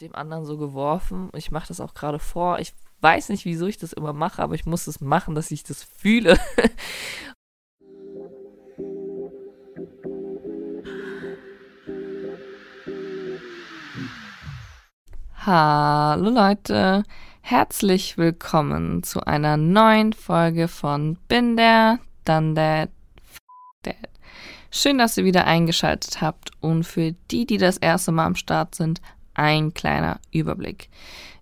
dem anderen so geworfen. Ich mache das auch gerade vor. Ich weiß nicht, wieso ich das immer mache, aber ich muss es machen, dass ich das fühle. Hallo Leute, herzlich willkommen zu einer neuen Folge von Bin der, dann der, Dad. Schön, dass ihr wieder eingeschaltet habt und für die, die das erste Mal am Start sind, ein kleiner Überblick.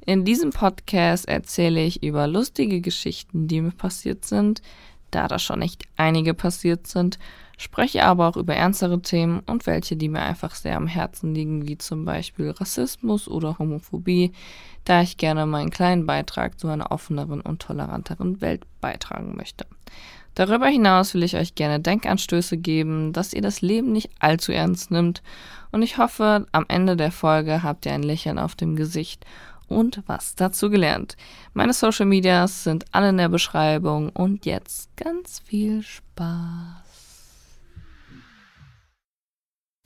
In diesem Podcast erzähle ich über lustige Geschichten, die mir passiert sind, da da schon nicht einige passiert sind, spreche aber auch über ernstere Themen und welche, die mir einfach sehr am Herzen liegen, wie zum Beispiel Rassismus oder Homophobie, da ich gerne meinen kleinen Beitrag zu einer offeneren und toleranteren Welt beitragen möchte. Darüber hinaus will ich euch gerne Denkanstöße geben, dass ihr das Leben nicht allzu ernst nimmt und ich hoffe, am Ende der Folge habt ihr ein Lächeln auf dem Gesicht und was dazu gelernt. Meine Social Medias sind alle in der Beschreibung und jetzt ganz viel Spaß.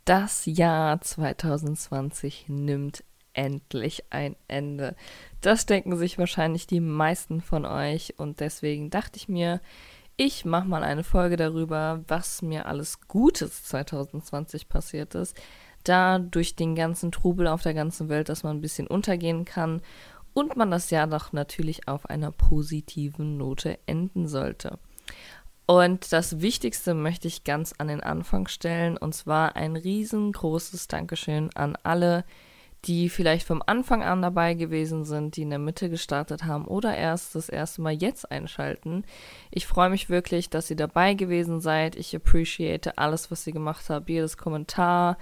Das Jahr 2020 nimmt endlich ein Ende. Das denken sich wahrscheinlich die meisten von euch und deswegen dachte ich mir, ich mache mal eine Folge darüber, was mir alles Gutes 2020 passiert ist, da durch den ganzen Trubel auf der ganzen Welt, dass man ein bisschen untergehen kann und man das Jahr doch natürlich auf einer positiven Note enden sollte. Und das Wichtigste möchte ich ganz an den Anfang stellen, und zwar ein riesengroßes Dankeschön an alle, die vielleicht vom Anfang an dabei gewesen sind, die in der Mitte gestartet haben oder erst das erste Mal jetzt einschalten. Ich freue mich wirklich, dass ihr dabei gewesen seid. Ich appreciate alles, was ihr gemacht habt, jedes Kommentar,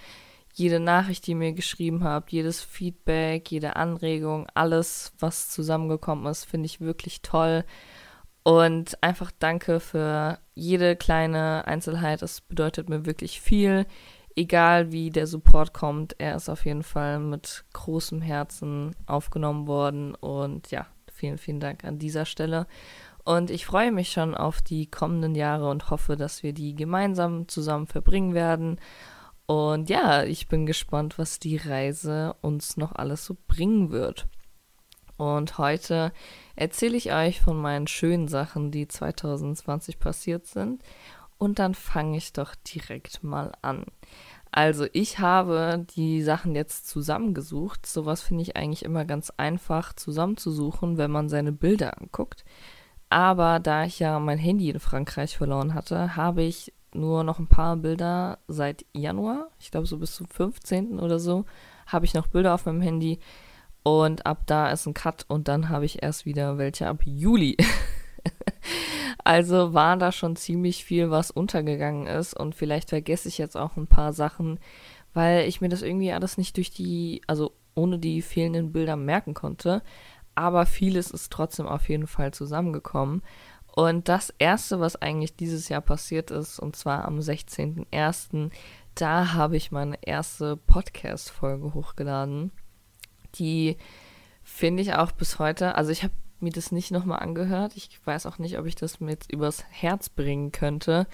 jede Nachricht, die ihr mir geschrieben habt, jedes Feedback, jede Anregung, alles, was zusammengekommen ist, finde ich wirklich toll. Und einfach danke für jede kleine Einzelheit. Es bedeutet mir wirklich viel egal wie der Support kommt, er ist auf jeden Fall mit großem Herzen aufgenommen worden. Und ja, vielen, vielen Dank an dieser Stelle. Und ich freue mich schon auf die kommenden Jahre und hoffe, dass wir die gemeinsam zusammen verbringen werden. Und ja, ich bin gespannt, was die Reise uns noch alles so bringen wird. Und heute erzähle ich euch von meinen schönen Sachen, die 2020 passiert sind. Und dann fange ich doch direkt mal an. Also ich habe die Sachen jetzt zusammengesucht. Sowas finde ich eigentlich immer ganz einfach zusammenzusuchen, wenn man seine Bilder anguckt. Aber da ich ja mein Handy in Frankreich verloren hatte, habe ich nur noch ein paar Bilder seit Januar. Ich glaube so bis zum 15. oder so habe ich noch Bilder auf meinem Handy. Und ab da ist ein Cut und dann habe ich erst wieder welche ab Juli. Also war da schon ziemlich viel, was untergegangen ist. Und vielleicht vergesse ich jetzt auch ein paar Sachen, weil ich mir das irgendwie alles nicht durch die, also ohne die fehlenden Bilder merken konnte. Aber vieles ist trotzdem auf jeden Fall zusammengekommen. Und das erste, was eigentlich dieses Jahr passiert ist, und zwar am 16.01., da habe ich meine erste Podcast-Folge hochgeladen. Die finde ich auch bis heute, also ich habe mir das nicht nochmal angehört. Ich weiß auch nicht, ob ich das jetzt übers Herz bringen könnte,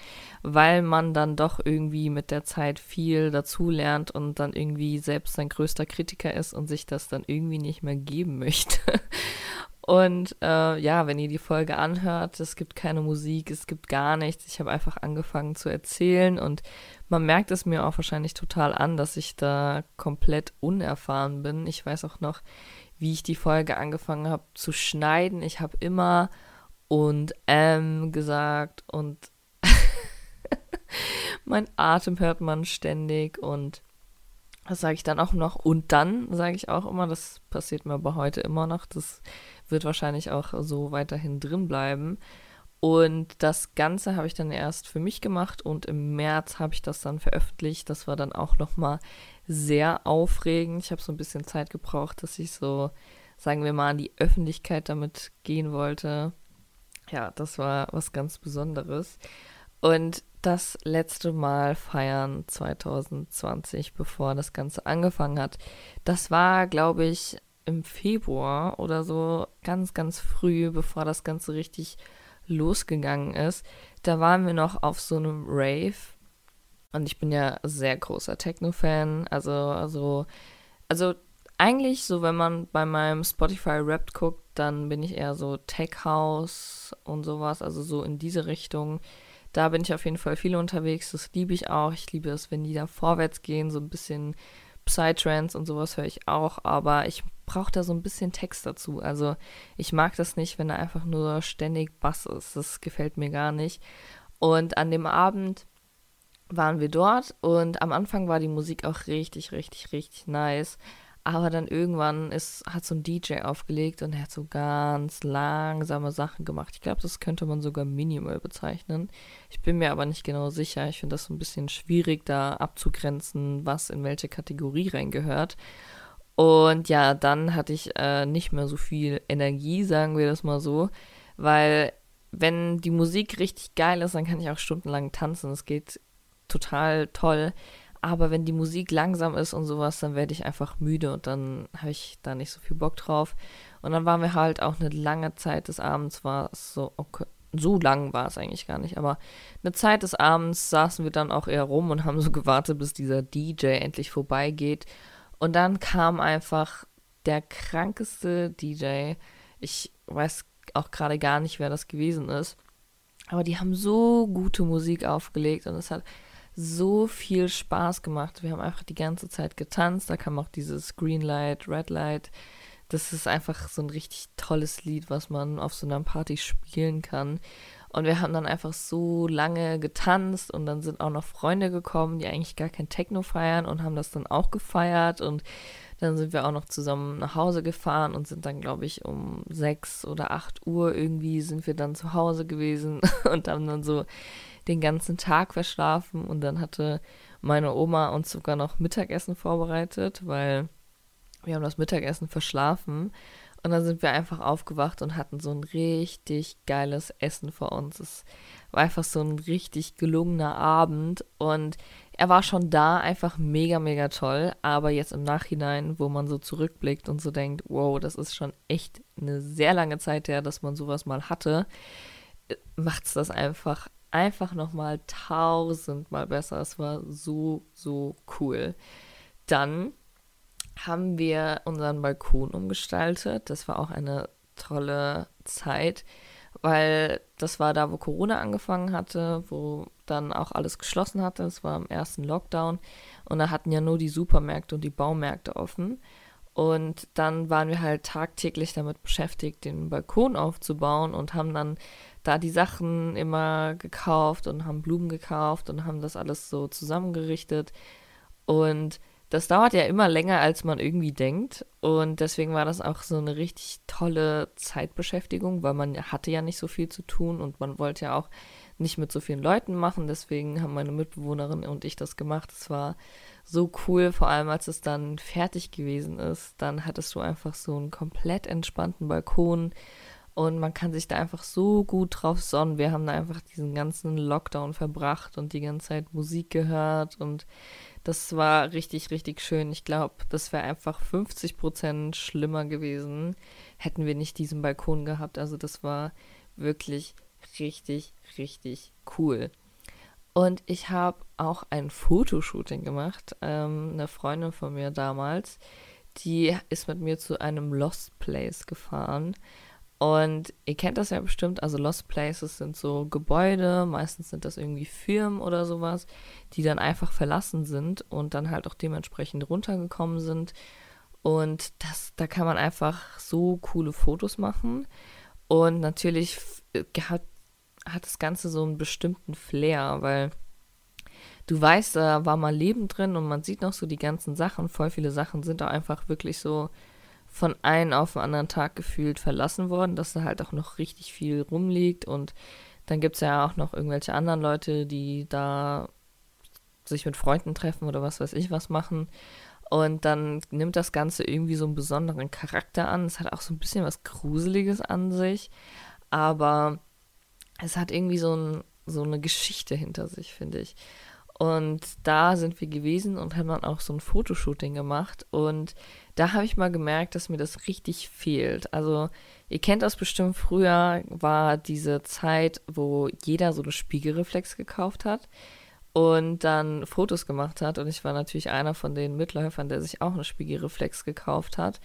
weil man dann doch irgendwie mit der Zeit viel dazulernt und dann irgendwie selbst sein größter Kritiker ist und sich das dann irgendwie nicht mehr geben möchte. Und äh, ja, wenn ihr die Folge anhört, es gibt keine Musik, es gibt gar nichts. Ich habe einfach angefangen zu erzählen und man merkt es mir auch wahrscheinlich total an, dass ich da komplett unerfahren bin. Ich weiß auch noch, wie ich die Folge angefangen habe zu schneiden. Ich habe immer und ähm gesagt und mein Atem hört man ständig und das sage ich dann auch noch. Und dann sage ich auch immer, das passiert mir aber heute immer noch. Das wird wahrscheinlich auch so weiterhin drin bleiben. Und das Ganze habe ich dann erst für mich gemacht und im März habe ich das dann veröffentlicht. Das war dann auch nochmal sehr aufregend. Ich habe so ein bisschen Zeit gebraucht, dass ich so, sagen wir mal, an die Öffentlichkeit damit gehen wollte. Ja, das war was ganz Besonderes. Und das letzte Mal feiern 2020, bevor das Ganze angefangen hat, das war, glaube ich, im Februar oder so, ganz, ganz früh, bevor das Ganze richtig losgegangen ist. Da waren wir noch auf so einem Rave und ich bin ja sehr großer Techno-Fan. Also, also, also eigentlich so, wenn man bei meinem Spotify Rap guckt, dann bin ich eher so Tech House und sowas, also so in diese Richtung. Da bin ich auf jeden Fall viel unterwegs, das liebe ich auch. Ich liebe es, wenn die da vorwärts gehen, so ein bisschen Psytrance und sowas höre ich auch, aber ich brauche da so ein bisschen Text dazu. Also ich mag das nicht, wenn da einfach nur ständig Bass ist. Das gefällt mir gar nicht. Und an dem Abend waren wir dort und am Anfang war die Musik auch richtig, richtig, richtig nice. Aber dann irgendwann ist, hat so ein DJ aufgelegt und er hat so ganz langsame Sachen gemacht. Ich glaube, das könnte man sogar minimal bezeichnen. Ich bin mir aber nicht genau sicher. Ich finde das so ein bisschen schwierig, da abzugrenzen, was in welche Kategorie reingehört. Und ja, dann hatte ich äh, nicht mehr so viel Energie, sagen wir das mal so, weil wenn die Musik richtig geil ist, dann kann ich auch stundenlang tanzen. Es geht total toll. Aber wenn die Musik langsam ist und sowas, dann werde ich einfach müde und dann habe ich da nicht so viel Bock drauf. Und dann waren wir halt auch eine lange Zeit des Abends, war es so, okay, so lang war es eigentlich gar nicht, aber eine Zeit des Abends saßen wir dann auch eher rum und haben so gewartet, bis dieser DJ endlich vorbeigeht. Und dann kam einfach der krankeste DJ. Ich weiß auch gerade gar nicht, wer das gewesen ist. Aber die haben so gute Musik aufgelegt und es hat so viel Spaß gemacht. Wir haben einfach die ganze Zeit getanzt. Da kam auch dieses Green Light, Red Light. Das ist einfach so ein richtig tolles Lied, was man auf so einer Party spielen kann. Und wir haben dann einfach so lange getanzt und dann sind auch noch Freunde gekommen, die eigentlich gar kein Techno feiern und haben das dann auch gefeiert. Und dann sind wir auch noch zusammen nach Hause gefahren und sind dann, glaube ich, um sechs oder acht Uhr irgendwie sind wir dann zu Hause gewesen und haben dann so den ganzen Tag verschlafen und dann hatte meine Oma uns sogar noch Mittagessen vorbereitet, weil wir haben das Mittagessen verschlafen und dann sind wir einfach aufgewacht und hatten so ein richtig geiles Essen vor uns. Es war einfach so ein richtig gelungener Abend und er war schon da einfach mega, mega toll. Aber jetzt im Nachhinein, wo man so zurückblickt und so denkt, wow, das ist schon echt eine sehr lange Zeit her, dass man sowas mal hatte, macht es das einfach einfach nochmal tausendmal besser. Es war so, so cool. Dann haben wir unseren Balkon umgestaltet. Das war auch eine tolle Zeit, weil das war da, wo Corona angefangen hatte, wo dann auch alles geschlossen hatte. Es war im ersten Lockdown und da hatten ja nur die Supermärkte und die Baumärkte offen. Und dann waren wir halt tagtäglich damit beschäftigt, den Balkon aufzubauen und haben dann da die Sachen immer gekauft und haben Blumen gekauft und haben das alles so zusammengerichtet. Und das dauert ja immer länger, als man irgendwie denkt. Und deswegen war das auch so eine richtig tolle Zeitbeschäftigung, weil man hatte ja nicht so viel zu tun und man wollte ja auch nicht mit so vielen Leuten machen. Deswegen haben meine Mitbewohnerin und ich das gemacht. Es war so cool, vor allem als es dann fertig gewesen ist. Dann hattest du einfach so einen komplett entspannten Balkon und man kann sich da einfach so gut drauf sonnen. Wir haben da einfach diesen ganzen Lockdown verbracht und die ganze Zeit Musik gehört und das war richtig, richtig schön. Ich glaube, das wäre einfach 50 Prozent schlimmer gewesen, hätten wir nicht diesen Balkon gehabt. Also das war wirklich richtig, richtig cool. Und ich habe auch ein Fotoshooting gemacht. Ähm, eine Freundin von mir damals, die ist mit mir zu einem Lost Place gefahren. Und ihr kennt das ja bestimmt, also Lost Places sind so Gebäude, meistens sind das irgendwie Firmen oder sowas, die dann einfach verlassen sind und dann halt auch dementsprechend runtergekommen sind. Und das, da kann man einfach so coole Fotos machen. Und natürlich hat, hat das Ganze so einen bestimmten Flair, weil du weißt, da war mal Leben drin und man sieht noch so die ganzen Sachen. Voll viele Sachen sind da einfach wirklich so von einem auf den anderen Tag gefühlt verlassen worden, dass da halt auch noch richtig viel rumliegt und dann gibt es ja auch noch irgendwelche anderen Leute, die da sich mit Freunden treffen oder was weiß ich was machen. Und dann nimmt das Ganze irgendwie so einen besonderen Charakter an. Es hat auch so ein bisschen was Gruseliges an sich. Aber es hat irgendwie so, ein, so eine Geschichte hinter sich, finde ich. Und da sind wir gewesen und haben dann auch so ein Fotoshooting gemacht. Und da habe ich mal gemerkt, dass mir das richtig fehlt. Also, ihr kennt das bestimmt, früher war diese Zeit, wo jeder so eine Spiegelreflex gekauft hat. und dann Fotos gemacht hat. Und ich war natürlich einer von den Mitläufern, der sich auch eine Spiegelreflex gekauft hat.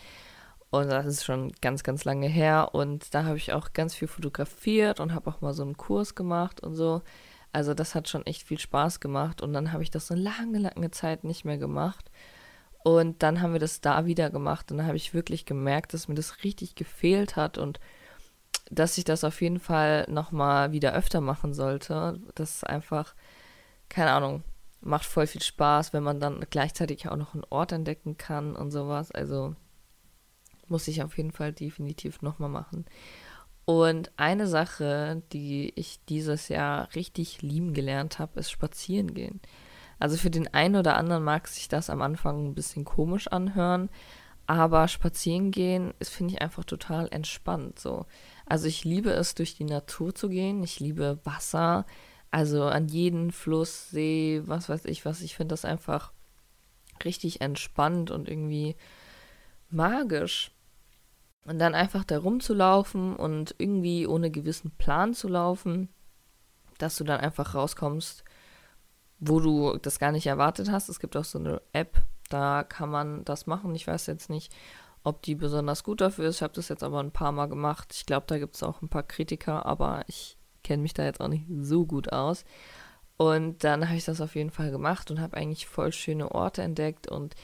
Und das ist schon ganz, ganz lange her. Und da habe ich auch ganz viel fotografiert und habe auch mal so einen Kurs gemacht und so. Also das hat schon echt viel Spaß gemacht. Und dann habe ich das so lange, lange Zeit nicht mehr gemacht. Und dann haben wir das da wieder gemacht. Und dann habe ich wirklich gemerkt, dass mir das richtig gefehlt hat und dass ich das auf jeden Fall nochmal wieder öfter machen sollte. Das ist einfach keine Ahnung, macht voll viel Spaß, wenn man dann gleichzeitig auch noch einen Ort entdecken kann und sowas. Also muss ich auf jeden Fall definitiv nochmal machen. Und eine Sache, die ich dieses Jahr richtig lieben gelernt habe, ist spazieren gehen. Also für den einen oder anderen mag sich das am Anfang ein bisschen komisch anhören, aber spazieren gehen ist, finde ich, einfach total entspannt. So. Also ich liebe es, durch die Natur zu gehen. Ich liebe Wasser. Also an jeden Fluss, See, was weiß ich was. Ich finde das einfach richtig entspannt und irgendwie magisch. Und dann einfach da rumzulaufen und irgendwie ohne gewissen Plan zu laufen, dass du dann einfach rauskommst, wo du das gar nicht erwartet hast. Es gibt auch so eine App, da kann man das machen. Ich weiß jetzt nicht, ob die besonders gut dafür ist. Ich habe das jetzt aber ein paar Mal gemacht. Ich glaube, da gibt es auch ein paar Kritiker, aber ich kenne mich da jetzt auch nicht so gut aus. Und dann habe ich das auf jeden Fall gemacht und habe eigentlich voll schöne Orte entdeckt und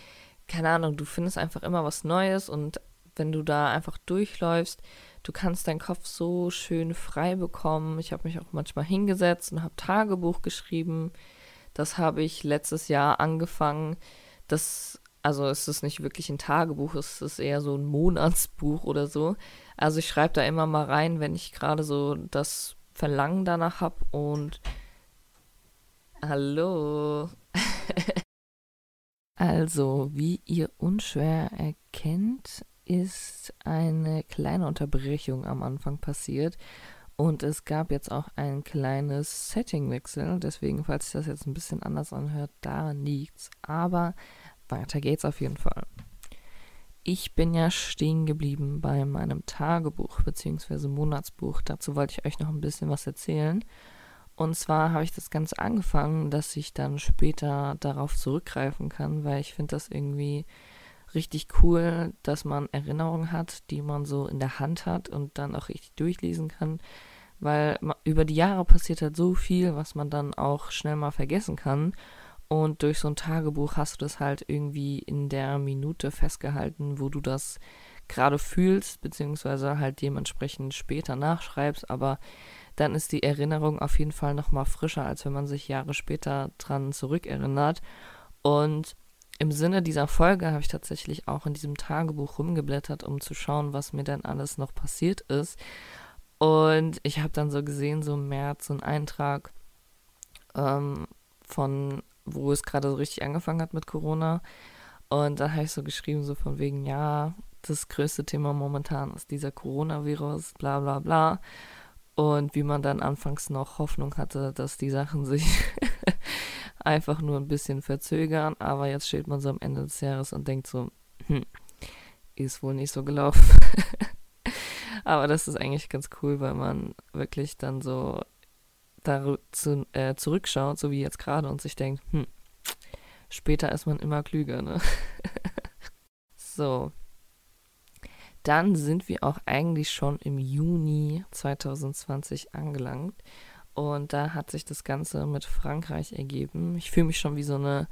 keine Ahnung, du findest einfach immer was Neues und wenn du da einfach durchläufst, du kannst deinen Kopf so schön frei bekommen. Ich habe mich auch manchmal hingesetzt und habe Tagebuch geschrieben. Das habe ich letztes Jahr angefangen. Das, also es ist nicht wirklich ein Tagebuch, es ist eher so ein Monatsbuch oder so. Also ich schreibe da immer mal rein, wenn ich gerade so das Verlangen danach habe und hallo. also, wie ihr unschwer erkennt, ist eine kleine Unterbrechung am Anfang passiert und es gab jetzt auch ein kleines Settingwechsel. Deswegen, falls sich das jetzt ein bisschen anders anhört, da liegt's. Aber weiter geht's auf jeden Fall ich bin ja stehen geblieben bei meinem Tagebuch bzw. Monatsbuch. Dazu wollte ich euch noch ein bisschen was erzählen. Und zwar habe ich das Ganze angefangen, dass ich dann später darauf zurückgreifen kann, weil ich finde das irgendwie richtig cool, dass man Erinnerungen hat, die man so in der Hand hat und dann auch richtig durchlesen kann, weil über die Jahre passiert halt so viel, was man dann auch schnell mal vergessen kann. Und durch so ein Tagebuch hast du das halt irgendwie in der Minute festgehalten, wo du das gerade fühlst, beziehungsweise halt dementsprechend später nachschreibst, aber dann ist die Erinnerung auf jeden Fall nochmal frischer, als wenn man sich Jahre später dran zurückerinnert. Und im Sinne dieser Folge habe ich tatsächlich auch in diesem Tagebuch rumgeblättert, um zu schauen, was mir denn alles noch passiert ist. Und ich habe dann so gesehen, so im März, so einen Eintrag ähm, von wo es gerade so richtig angefangen hat mit Corona. Und da habe ich so geschrieben, so von wegen, ja, das größte Thema momentan ist dieser Coronavirus, bla bla bla. Und wie man dann anfangs noch Hoffnung hatte, dass die Sachen sich einfach nur ein bisschen verzögern. Aber jetzt steht man so am Ende des Jahres und denkt so, hm, ist wohl nicht so gelaufen. Aber das ist eigentlich ganz cool, weil man wirklich dann so zu, äh, zurückschaut, so wie jetzt gerade, und sich denkt, hm, später ist man immer klüger, ne? so. Dann sind wir auch eigentlich schon im Juni 2020 angelangt. Und da hat sich das Ganze mit Frankreich ergeben. Ich fühle mich schon wie so eine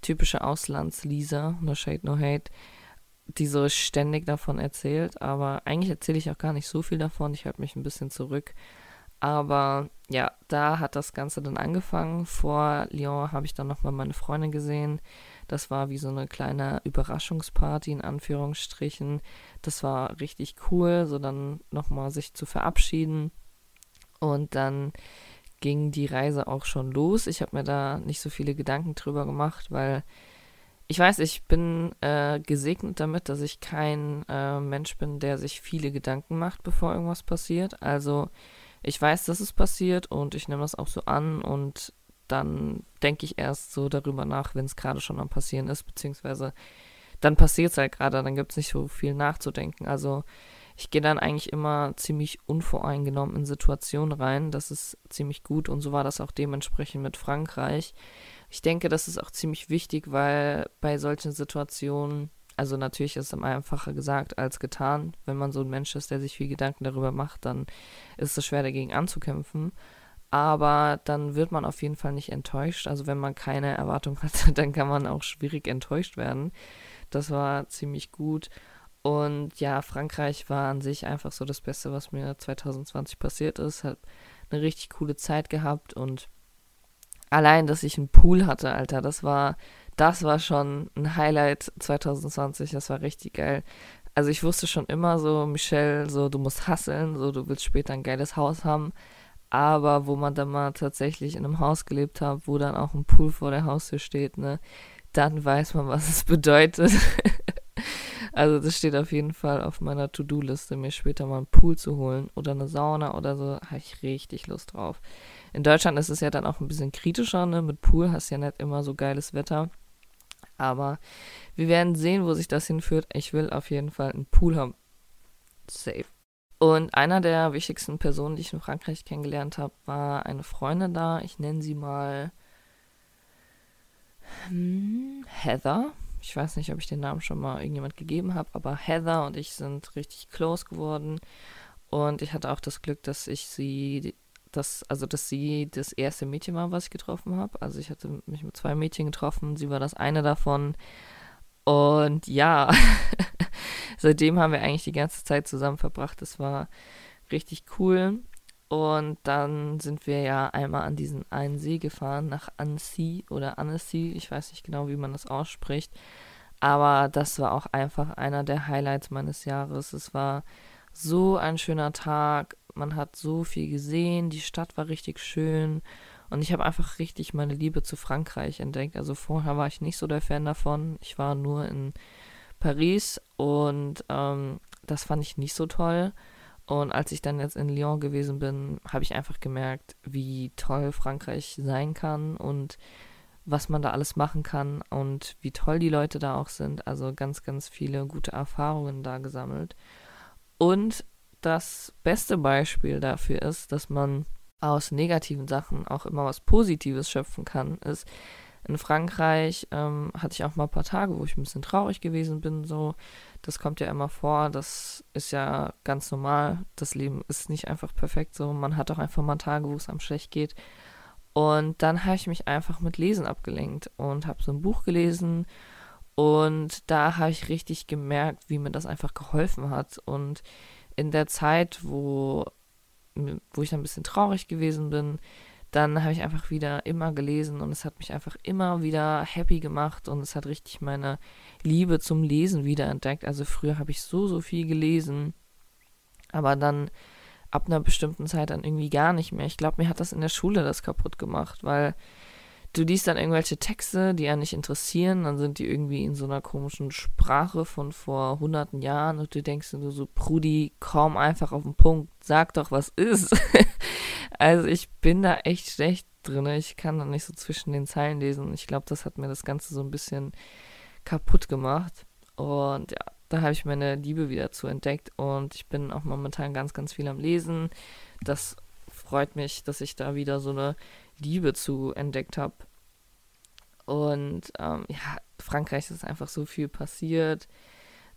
typische Auslandslisa, no shade, no hate, die so ständig davon erzählt. Aber eigentlich erzähle ich auch gar nicht so viel davon. Ich halte mich ein bisschen zurück. Aber ja, da hat das Ganze dann angefangen. Vor Lyon habe ich dann nochmal meine Freundin gesehen. Das war wie so eine kleine Überraschungsparty in Anführungsstrichen. Das war richtig cool, so dann nochmal sich zu verabschieden. Und dann ging die Reise auch schon los. Ich habe mir da nicht so viele Gedanken drüber gemacht, weil ich weiß, ich bin äh, gesegnet damit, dass ich kein äh, Mensch bin, der sich viele Gedanken macht, bevor irgendwas passiert. Also ich weiß, dass es passiert und ich nehme das auch so an und dann denke ich erst so darüber nach, wenn es gerade schon am Passieren ist, beziehungsweise dann passiert es halt gerade, dann gibt es nicht so viel nachzudenken. Also ich gehe dann eigentlich immer ziemlich unvoreingenommen in Situationen rein. Das ist ziemlich gut und so war das auch dementsprechend mit Frankreich. Ich denke, das ist auch ziemlich wichtig, weil bei solchen Situationen, also natürlich ist es einfacher gesagt als getan. Wenn man so ein Mensch ist, der sich viel Gedanken darüber macht, dann ist es schwer dagegen anzukämpfen. Aber dann wird man auf jeden Fall nicht enttäuscht. Also wenn man keine Erwartung hat, dann kann man auch schwierig enttäuscht werden. Das war ziemlich gut. Und ja, Frankreich war an sich einfach so das Beste, was mir 2020 passiert ist. Hat eine richtig coole Zeit gehabt und allein, dass ich einen Pool hatte, Alter, das war, das war schon ein Highlight 2020. Das war richtig geil. Also ich wusste schon immer so, Michelle, so du musst hasseln, so du willst später ein geiles Haus haben. Aber wo man dann mal tatsächlich in einem Haus gelebt hat, wo dann auch ein Pool vor der Haustür steht, ne, dann weiß man, was es bedeutet. Also das steht auf jeden Fall auf meiner To-Do-Liste, mir später mal einen Pool zu holen oder eine Sauna oder so. Habe ich richtig Lust drauf. In Deutschland ist es ja dann auch ein bisschen kritischer, ne? Mit Pool hast du ja nicht immer so geiles Wetter. Aber wir werden sehen, wo sich das hinführt. Ich will auf jeden Fall einen Pool haben. Safe. Und einer der wichtigsten Personen, die ich in Frankreich kennengelernt habe, war eine Freundin da. Ich nenne sie mal hm, Heather ich weiß nicht, ob ich den Namen schon mal irgendjemand gegeben habe, aber Heather und ich sind richtig close geworden. Und ich hatte auch das Glück, dass ich sie, das, also dass sie das erste Mädchen war, was ich getroffen habe. Also ich hatte mich mit zwei Mädchen getroffen, sie war das eine davon. Und ja, seitdem haben wir eigentlich die ganze Zeit zusammen verbracht. Das war richtig cool. Und dann sind wir ja einmal an diesen einen See gefahren, nach Annecy oder Annecy, ich weiß nicht genau, wie man das ausspricht. Aber das war auch einfach einer der Highlights meines Jahres. Es war so ein schöner Tag, man hat so viel gesehen, die Stadt war richtig schön und ich habe einfach richtig meine Liebe zu Frankreich entdeckt. Also vorher war ich nicht so der Fan davon. Ich war nur in Paris und ähm, das fand ich nicht so toll. Und als ich dann jetzt in Lyon gewesen bin, habe ich einfach gemerkt, wie toll Frankreich sein kann und was man da alles machen kann und wie toll die Leute da auch sind. Also ganz, ganz viele gute Erfahrungen da gesammelt. Und das beste Beispiel dafür ist, dass man aus negativen Sachen auch immer was Positives schöpfen kann, ist, in Frankreich ähm, hatte ich auch mal ein paar Tage, wo ich ein bisschen traurig gewesen bin. So, das kommt ja immer vor. Das ist ja ganz normal. Das Leben ist nicht einfach perfekt. So, man hat auch einfach mal Tage, wo es einem schlecht geht. Und dann habe ich mich einfach mit Lesen abgelenkt und habe so ein Buch gelesen. Und da habe ich richtig gemerkt, wie mir das einfach geholfen hat. Und in der Zeit, wo, wo ich ein bisschen traurig gewesen bin, dann habe ich einfach wieder immer gelesen und es hat mich einfach immer wieder happy gemacht und es hat richtig meine Liebe zum Lesen wiederentdeckt. Also früher habe ich so, so viel gelesen, aber dann ab einer bestimmten Zeit dann irgendwie gar nicht mehr. Ich glaube, mir hat das in der Schule das kaputt gemacht, weil du liest dann irgendwelche Texte, die ja nicht interessieren, dann sind die irgendwie in so einer komischen Sprache von vor hunderten Jahren und du denkst dir so, Prudi, komm einfach auf den Punkt, sag doch, was ist. Also ich bin da echt schlecht drin. Ich kann da nicht so zwischen den Zeilen lesen. Ich glaube, das hat mir das Ganze so ein bisschen kaputt gemacht. Und ja, da habe ich meine Liebe wieder zu entdeckt. Und ich bin auch momentan ganz, ganz viel am Lesen. Das freut mich, dass ich da wieder so eine Liebe zu entdeckt habe. Und ähm, ja, Frankreich ist einfach so viel passiert.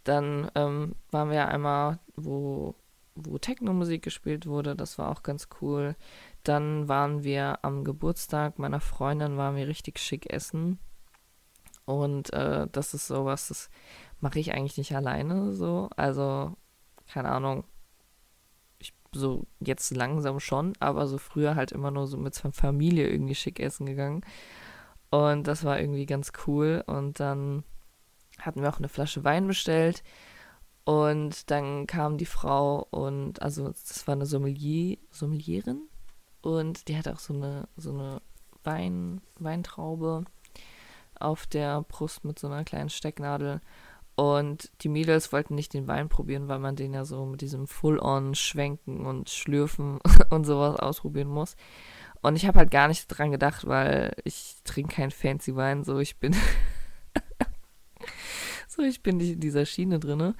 Dann ähm, waren wir einmal, wo wo Techno-Musik gespielt wurde. Das war auch ganz cool. Dann waren wir am Geburtstag meiner Freundin, waren wir richtig schick essen. Und äh, das ist sowas, das mache ich eigentlich nicht alleine so. Also, keine Ahnung. Ich, so jetzt langsam schon, aber so früher halt immer nur so mit Familie irgendwie schick essen gegangen. Und das war irgendwie ganz cool. Und dann hatten wir auch eine Flasche Wein bestellt. Und dann kam die Frau und, also das war eine Sommelier, Sommelierin und die hatte auch so eine, so eine Wein, Weintraube auf der Brust mit so einer kleinen Stecknadel. Und die Mädels wollten nicht den Wein probieren, weil man den ja so mit diesem Full-on schwenken und schlürfen und sowas ausprobieren muss. Und ich habe halt gar nicht dran gedacht, weil ich trinke keinen fancy Wein, so ich bin so ich bin nicht in dieser Schiene drinne.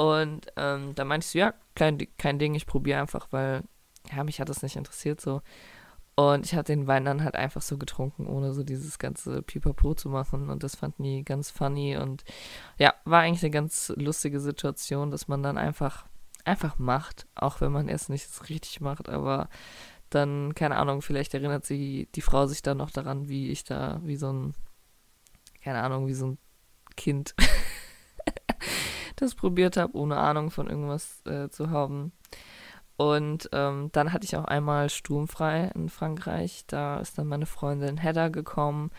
Und ähm, da meinte ich so, ja, kein, kein Ding, ich probiere einfach, weil ja, mich hat das nicht interessiert so. Und ich habe den Wein dann halt einfach so getrunken, ohne so dieses ganze Pipapo zu machen. Und das fanden die ganz funny. Und ja, war eigentlich eine ganz lustige Situation, dass man dann einfach, einfach macht, auch wenn man erst nichts richtig macht. Aber dann, keine Ahnung, vielleicht erinnert sie die Frau sich dann noch daran, wie ich da, wie so ein, keine Ahnung, wie so ein Kind das probiert habe, ohne Ahnung von irgendwas äh, zu haben. Und ähm, dann hatte ich auch einmal sturmfrei in Frankreich. Da ist dann meine Freundin Hedda gekommen,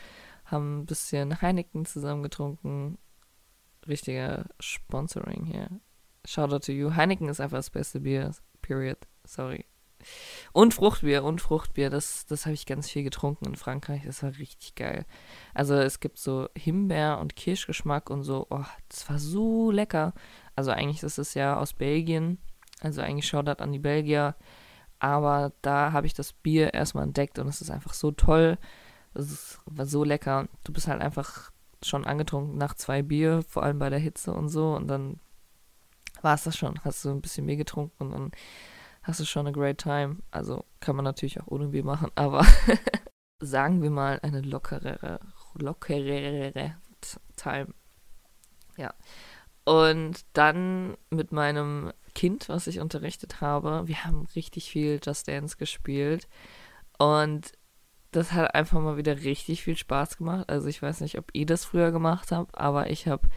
haben ein bisschen Heineken zusammen getrunken. Richtiger Sponsoring hier. Shout out to you. Heineken ist einfach das beste Bier. Period. Sorry. Und Fruchtbier, und Fruchtbier. Das, das habe ich ganz viel getrunken in Frankreich. Das war richtig geil. Also es gibt so Himbeer- und Kirschgeschmack und so. Oh, das war so lecker. Also eigentlich ist es ja aus Belgien also eigentlich Shoutout an die Belgier. Aber da habe ich das Bier erstmal entdeckt und es ist einfach so toll. Es war so lecker. Du bist halt einfach schon angetrunken nach zwei Bier, vor allem bei der Hitze und so. Und dann war es das schon. Hast du ein bisschen Bier getrunken und dann hast du schon eine great time. Also kann man natürlich auch ohne Bier machen, aber sagen wir mal eine lockerere, lockerere Time. Ja. Und dann mit meinem Kind, was ich unterrichtet habe, wir haben richtig viel Just Dance gespielt. Und das hat einfach mal wieder richtig viel Spaß gemacht. Also ich weiß nicht, ob ihr das früher gemacht habt, aber ich habe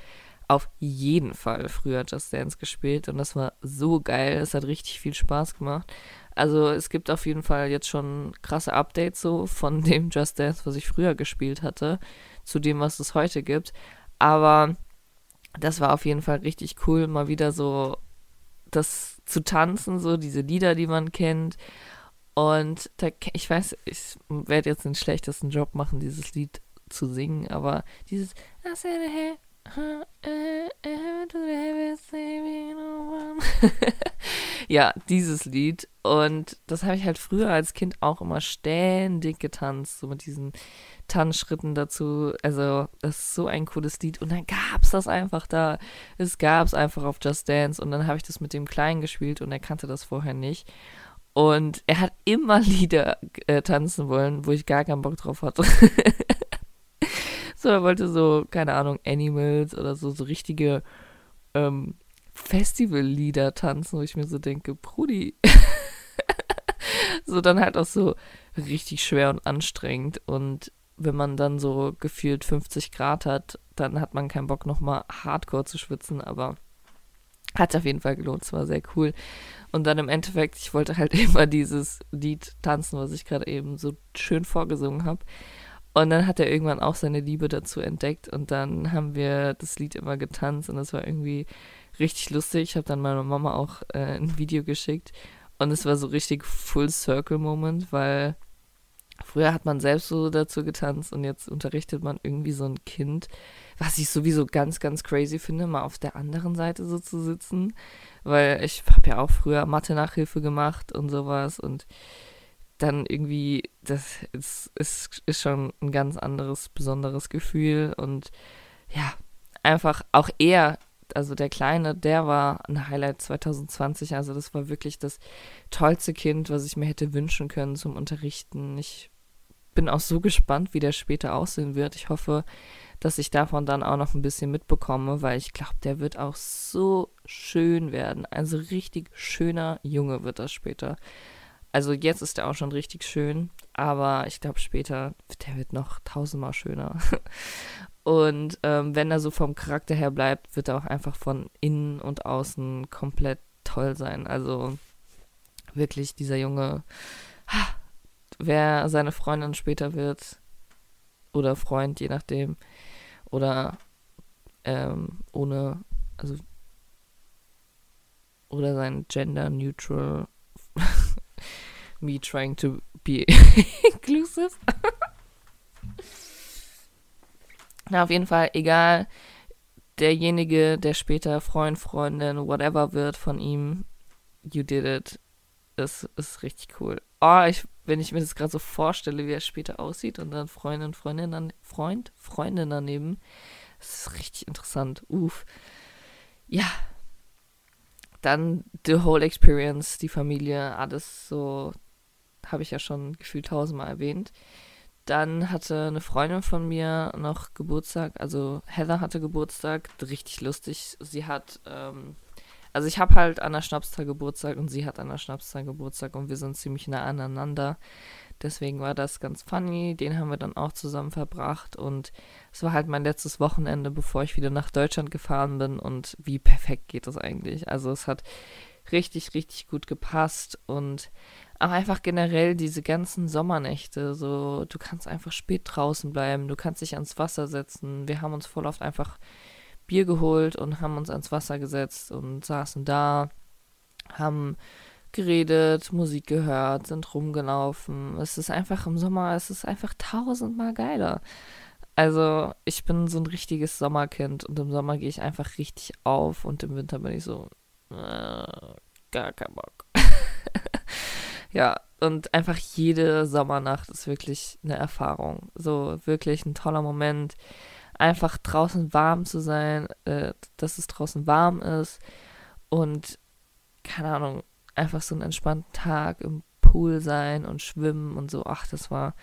auf jeden Fall früher Just Dance gespielt und das war so geil. Es hat richtig viel Spaß gemacht. Also es gibt auf jeden Fall jetzt schon krasse Updates so von dem Just Dance, was ich früher gespielt hatte, zu dem, was es heute gibt. Aber das war auf jeden Fall richtig cool, mal wieder so das zu tanzen, so diese Lieder, die man kennt. Und da, ich weiß, ich werde jetzt den schlechtesten Job machen, dieses Lied zu singen, aber dieses ja, dieses Lied. Und das habe ich halt früher als Kind auch immer ständig getanzt, so mit diesen Tanzschritten dazu. Also, das ist so ein cooles Lied. Und dann gab es das einfach da. Es gab es einfach auf Just Dance. Und dann habe ich das mit dem Kleinen gespielt und er kannte das vorher nicht. Und er hat immer Lieder äh, tanzen wollen, wo ich gar keinen Bock drauf hatte. so, er wollte so, keine Ahnung, Animals oder so, so richtige ähm, Festivallieder tanzen, wo ich mir so denke, Brudi. so dann halt auch so richtig schwer und anstrengend. Und wenn man dann so gefühlt 50 Grad hat, dann hat man keinen Bock nochmal hardcore zu schwitzen, aber hat auf jeden Fall gelohnt, es war sehr cool. Und dann im Endeffekt, ich wollte halt immer dieses Lied tanzen, was ich gerade eben so schön vorgesungen habe. Und dann hat er irgendwann auch seine Liebe dazu entdeckt und dann haben wir das Lied immer getanzt und das war irgendwie richtig lustig. Ich habe dann meiner Mama auch äh, ein Video geschickt und es war so richtig Full Circle Moment, weil Früher hat man selbst so dazu getanzt und jetzt unterrichtet man irgendwie so ein Kind, was ich sowieso ganz, ganz crazy finde, mal auf der anderen Seite so zu sitzen, weil ich habe ja auch früher Mathe-Nachhilfe gemacht und sowas und dann irgendwie, das ist, ist, ist schon ein ganz anderes, besonderes Gefühl und ja, einfach auch er, also der Kleine, der war ein Highlight 2020, also das war wirklich das tollste Kind, was ich mir hätte wünschen können zum Unterrichten. Ich bin auch so gespannt, wie der später aussehen wird. Ich hoffe, dass ich davon dann auch noch ein bisschen mitbekomme, weil ich glaube, der wird auch so schön werden. Also richtig schöner Junge wird das später. Also jetzt ist er auch schon richtig schön, aber ich glaube später, der wird noch tausendmal schöner. Und ähm, wenn er so vom Charakter her bleibt, wird er auch einfach von innen und außen komplett toll sein. Also wirklich dieser Junge, wer seine Freundin später wird oder Freund, je nachdem, oder ähm, ohne, also oder sein Gender Neutral me trying to be inclusive. Na, auf jeden Fall, egal, derjenige, der später Freund, Freundin, whatever wird von ihm, you did it. Das ist richtig cool. Oh, ich wenn ich mir das gerade so vorstelle, wie er später aussieht und dann Freundin und Freundin dann, Freund, Freundin daneben. Das ist richtig interessant. Uff. Ja. dann the whole experience, die Familie, alles so, habe ich ja schon gefühlt tausendmal erwähnt. Dann hatte eine Freundin von mir noch Geburtstag, also Heather hatte Geburtstag, richtig lustig. Sie hat, ähm, also ich habe halt an der Schnapstag Geburtstag und sie hat an der Schnapstag Geburtstag und wir sind ziemlich nah aneinander. Deswegen war das ganz funny. Den haben wir dann auch zusammen verbracht und es war halt mein letztes Wochenende, bevor ich wieder nach Deutschland gefahren bin und wie perfekt geht das eigentlich. Also es hat richtig, richtig gut gepasst und auch einfach generell diese ganzen Sommernächte, so du kannst einfach spät draußen bleiben, du kannst dich ans Wasser setzen. Wir haben uns voll oft einfach Bier geholt und haben uns ans Wasser gesetzt und saßen da, haben geredet, Musik gehört, sind rumgelaufen. Es ist einfach im Sommer, es ist einfach tausendmal geiler. Also ich bin so ein richtiges Sommerkind und im Sommer gehe ich einfach richtig auf und im Winter bin ich so, gar kein Bock. ja, und einfach jede Sommernacht ist wirklich eine Erfahrung. So wirklich ein toller Moment. Einfach draußen warm zu sein, äh, dass es draußen warm ist und keine Ahnung, einfach so einen entspannten Tag im Pool sein und schwimmen und so. Ach, das war,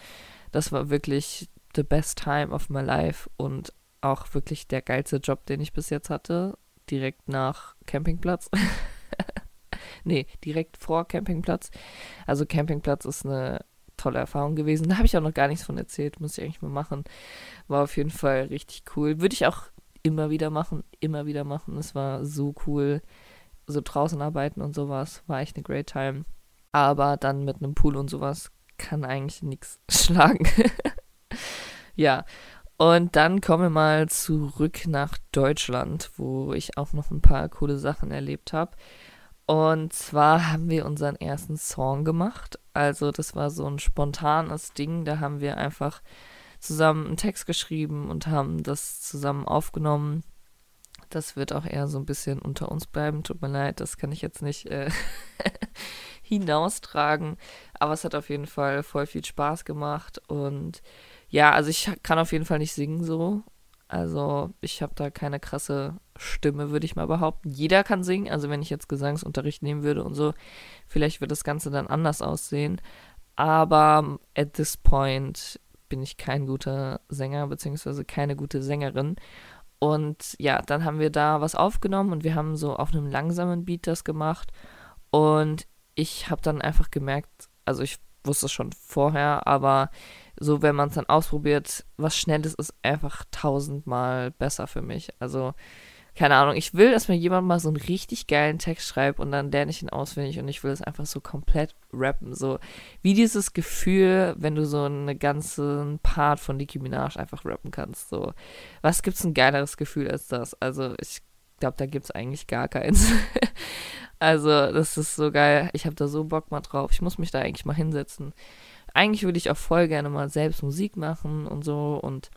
das war wirklich the best time of my life und auch wirklich der geilste Job, den ich bis jetzt hatte. Direkt nach Campingplatz. nee, direkt vor Campingplatz. Also Campingplatz ist eine tolle Erfahrung gewesen. Da habe ich auch noch gar nichts von erzählt. Muss ich eigentlich mal machen. War auf jeden Fall richtig cool. Würde ich auch immer wieder machen. Immer wieder machen. Es war so cool so draußen arbeiten und sowas, war echt eine great time. Aber dann mit einem Pool und sowas kann eigentlich nichts schlagen. ja. Und dann kommen wir mal zurück nach Deutschland, wo ich auch noch ein paar coole Sachen erlebt habe. Und zwar haben wir unseren ersten Song gemacht. Also das war so ein spontanes Ding. Da haben wir einfach zusammen einen Text geschrieben und haben das zusammen aufgenommen. Das wird auch eher so ein bisschen unter uns bleiben. Tut mir leid, das kann ich jetzt nicht äh, hinaustragen. Aber es hat auf jeden Fall voll viel Spaß gemacht. Und ja, also ich kann auf jeden Fall nicht singen so. Also ich habe da keine krasse Stimme, würde ich mal behaupten. Jeder kann singen. Also wenn ich jetzt Gesangsunterricht nehmen würde und so, vielleicht wird das Ganze dann anders aussehen. Aber at this point bin ich kein guter Sänger, beziehungsweise keine gute Sängerin. Und ja, dann haben wir da was aufgenommen und wir haben so auf einem langsamen Beat das gemacht. Und ich habe dann einfach gemerkt, also ich wusste es schon vorher, aber so, wenn man es dann ausprobiert, was Schnelles ist einfach tausendmal besser für mich. Also keine Ahnung, ich will, dass mir jemand mal so einen richtig geilen Text schreibt und dann lerne ich ihn auswendig und ich will es einfach so komplett rappen. So wie dieses Gefühl, wenn du so einen ganzen Part von Nicki Minaj einfach rappen kannst. So, was gibt's ein geileres Gefühl als das? Also, ich glaube, da gibt's eigentlich gar keins. also, das ist so geil. Ich habe da so Bock mal drauf. Ich muss mich da eigentlich mal hinsetzen. Eigentlich würde ich auch voll gerne mal selbst Musik machen und so und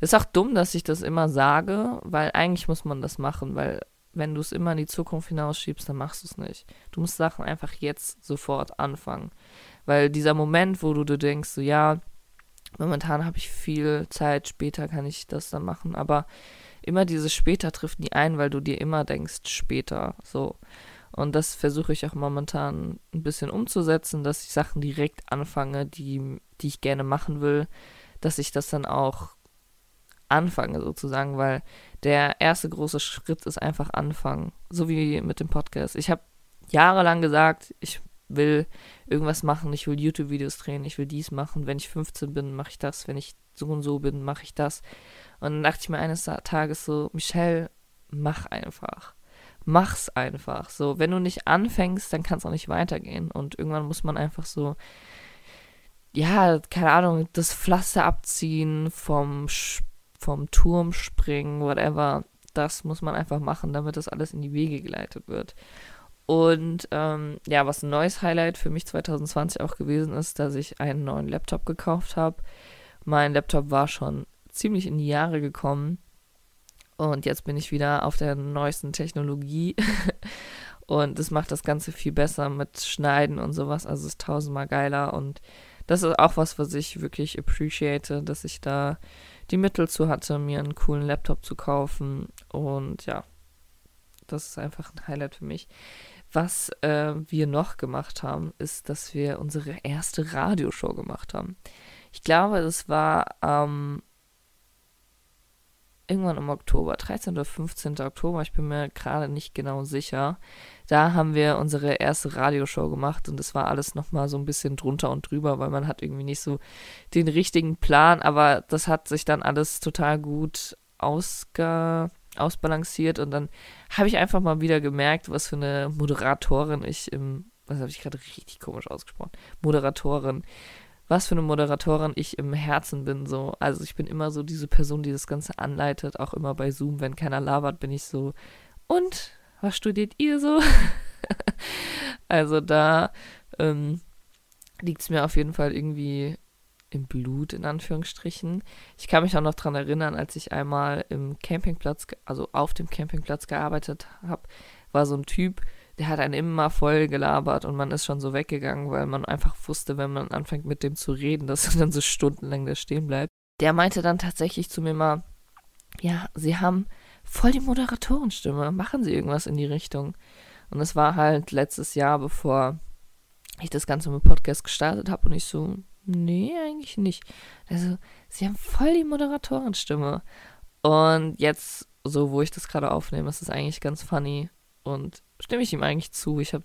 ist auch dumm, dass ich das immer sage, weil eigentlich muss man das machen, weil wenn du es immer in die Zukunft hinausschiebst, dann machst du es nicht. Du musst Sachen einfach jetzt sofort anfangen. Weil dieser Moment, wo du dir denkst, so ja, momentan habe ich viel Zeit, später kann ich das dann machen, aber immer dieses später trifft nie ein, weil du dir immer denkst, später, so. Und das versuche ich auch momentan ein bisschen umzusetzen, dass ich Sachen direkt anfange, die, die ich gerne machen will, dass ich das dann auch anfange sozusagen, weil der erste große Schritt ist einfach anfangen. So wie mit dem Podcast. Ich habe jahrelang gesagt, ich will irgendwas machen, ich will YouTube-Videos drehen, ich will dies machen. Wenn ich 15 bin, mache ich das. Wenn ich so und so bin, mache ich das. Und dann dachte ich mir eines Tages so, Michelle, mach einfach. Mach's einfach. So, wenn du nicht anfängst, dann kann es auch nicht weitergehen. Und irgendwann muss man einfach so, ja, keine Ahnung, das Pflaster abziehen vom vom Turm springen, whatever. Das muss man einfach machen, damit das alles in die Wege geleitet wird. Und ähm, ja, was ein neues Highlight für mich 2020 auch gewesen ist, dass ich einen neuen Laptop gekauft habe. Mein Laptop war schon ziemlich in die Jahre gekommen. Und jetzt bin ich wieder auf der neuesten Technologie. und das macht das Ganze viel besser mit Schneiden und sowas. Also es ist tausendmal geiler. Und das ist auch was, was ich wirklich appreciate, dass ich da die Mittel zu hatte, mir einen coolen Laptop zu kaufen. Und ja, das ist einfach ein Highlight für mich. Was äh, wir noch gemacht haben, ist, dass wir unsere erste Radioshow gemacht haben. Ich glaube, das war ähm, irgendwann im Oktober, 13. oder 15. Oktober, ich bin mir gerade nicht genau sicher. Da haben wir unsere erste Radioshow gemacht und das war alles nochmal so ein bisschen drunter und drüber, weil man hat irgendwie nicht so den richtigen Plan, aber das hat sich dann alles total gut ausge ausbalanciert und dann habe ich einfach mal wieder gemerkt, was für eine Moderatorin ich im, was habe ich gerade richtig komisch ausgesprochen, Moderatorin, was für eine Moderatorin ich im Herzen bin. So, also ich bin immer so diese Person, die das Ganze anleitet, auch immer bei Zoom, wenn keiner labert, bin ich so. Und was studiert ihr so? also da ähm, liegt es mir auf jeden Fall irgendwie im Blut, in Anführungsstrichen. Ich kann mich auch noch daran erinnern, als ich einmal im Campingplatz, also auf dem Campingplatz gearbeitet habe, war so ein Typ, der hat einen immer voll gelabert und man ist schon so weggegangen, weil man einfach wusste, wenn man anfängt mit dem zu reden, dass er dann so stundenlang da stehen bleibt. Der meinte dann tatsächlich zu mir mal, ja, Sie haben voll die Moderatorenstimme, machen Sie irgendwas in die Richtung. Und es war halt letztes Jahr, bevor ich das Ganze mit Podcast gestartet habe und ich so, nee, eigentlich nicht. Also, Sie haben voll die Moderatorenstimme. Und jetzt, so wo ich das gerade aufnehme, ist es eigentlich ganz funny, und stimme ich ihm eigentlich zu. Ich habe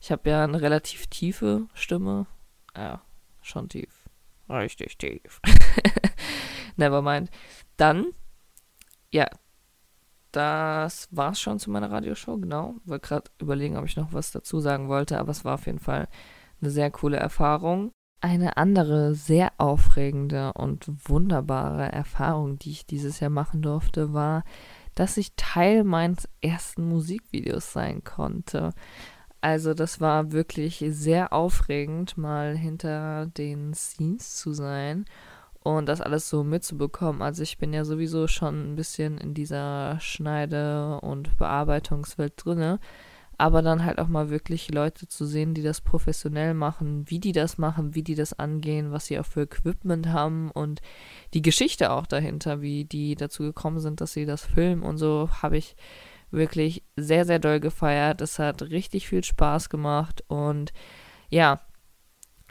ich hab ja eine relativ tiefe Stimme. Ja, schon tief. Richtig tief. Nevermind. Dann, ja, das war's schon zu meiner Radioshow, genau. Wollte gerade überlegen, ob ich noch was dazu sagen wollte, aber es war auf jeden Fall eine sehr coole Erfahrung. Eine andere sehr aufregende und wunderbare Erfahrung, die ich dieses Jahr machen durfte, war dass ich Teil meines ersten Musikvideos sein konnte. Also das war wirklich sehr aufregend, mal hinter den Scenes zu sein und das alles so mitzubekommen. Also ich bin ja sowieso schon ein bisschen in dieser Schneide- und Bearbeitungswelt drinne aber dann halt auch mal wirklich Leute zu sehen, die das professionell machen, wie die das machen, wie die das angehen, was sie auch für Equipment haben und die Geschichte auch dahinter, wie die dazu gekommen sind, dass sie das filmen und so, habe ich wirklich sehr, sehr doll gefeiert. Es hat richtig viel Spaß gemacht und ja,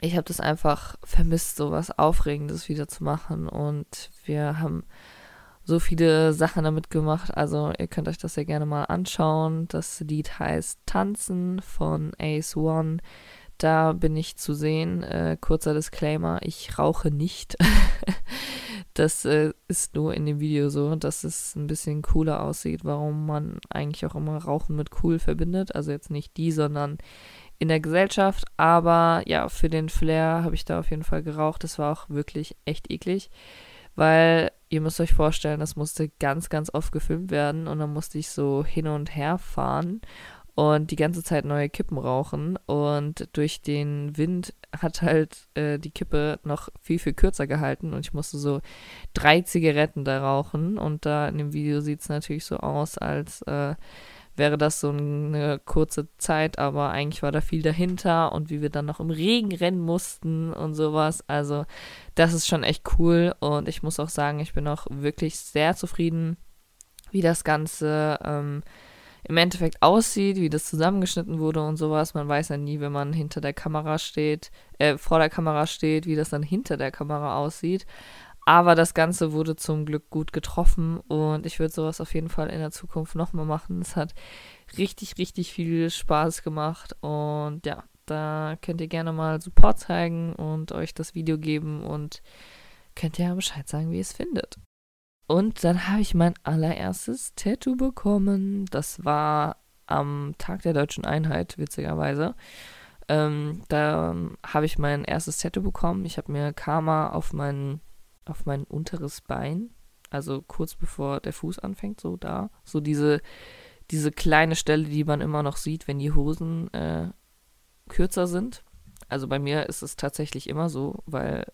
ich habe das einfach vermisst, so was Aufregendes wieder zu machen und wir haben so viele Sachen damit gemacht. Also ihr könnt euch das ja gerne mal anschauen. Das Lied heißt Tanzen von Ace One. Da bin ich zu sehen. Äh, kurzer Disclaimer, ich rauche nicht. das äh, ist nur in dem Video so, dass es ein bisschen cooler aussieht, warum man eigentlich auch immer Rauchen mit cool verbindet. Also jetzt nicht die, sondern in der Gesellschaft. Aber ja, für den Flair habe ich da auf jeden Fall geraucht. Das war auch wirklich echt eklig weil ihr müsst euch vorstellen, das musste ganz, ganz oft gefilmt werden und dann musste ich so hin und her fahren und die ganze Zeit neue Kippen rauchen und durch den Wind hat halt äh, die Kippe noch viel, viel kürzer gehalten und ich musste so drei Zigaretten da rauchen und da in dem Video sieht es natürlich so aus, als äh, wäre das so eine kurze Zeit, aber eigentlich war da viel dahinter und wie wir dann noch im Regen rennen mussten und sowas. Also das ist schon echt cool und ich muss auch sagen, ich bin auch wirklich sehr zufrieden, wie das Ganze ähm, im Endeffekt aussieht, wie das zusammengeschnitten wurde und sowas. Man weiß ja nie, wenn man hinter der Kamera steht, äh, vor der Kamera steht, wie das dann hinter der Kamera aussieht. Aber das Ganze wurde zum Glück gut getroffen und ich würde sowas auf jeden Fall in der Zukunft nochmal machen. Es hat richtig, richtig viel Spaß gemacht und ja, da könnt ihr gerne mal Support zeigen und euch das Video geben und könnt ihr ja Bescheid sagen, wie ihr es findet. Und dann habe ich mein allererstes Tattoo bekommen. Das war am Tag der deutschen Einheit, witzigerweise. Ähm, da habe ich mein erstes Tattoo bekommen. Ich habe mir Karma auf meinen auf mein unteres Bein, also kurz bevor der Fuß anfängt, so da, so diese, diese kleine Stelle, die man immer noch sieht, wenn die Hosen äh, kürzer sind. Also bei mir ist es tatsächlich immer so, weil